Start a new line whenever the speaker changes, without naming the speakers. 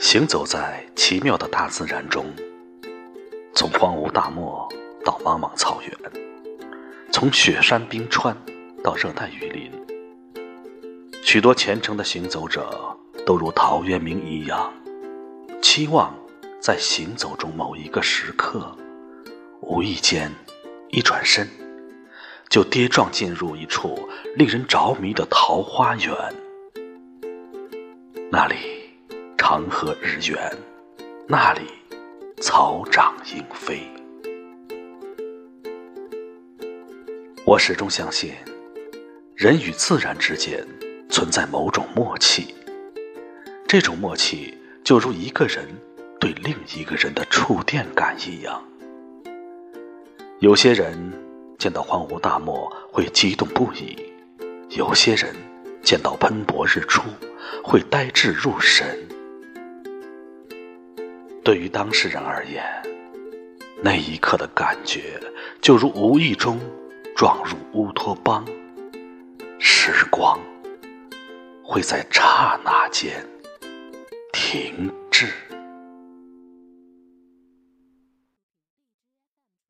行走在奇妙的大自然中，从荒芜大漠到茫茫草原，从雪山冰川到热带雨林，许多虔诚的行走者都如陶渊明一样，期望在行走中某一个时刻，无意间一转身，就跌撞进入一处令人着迷的桃花源，那里。长河日圆，那里草长莺飞。我始终相信，人与自然之间存在某种默契，这种默契就如一个人对另一个人的触电感一样。有些人见到荒芜大漠会激动不已，有些人见到喷薄日出会呆滞入神。对于当事人而言，那一刻的感觉就如无意中撞入乌托邦，时光会在刹那间停滞。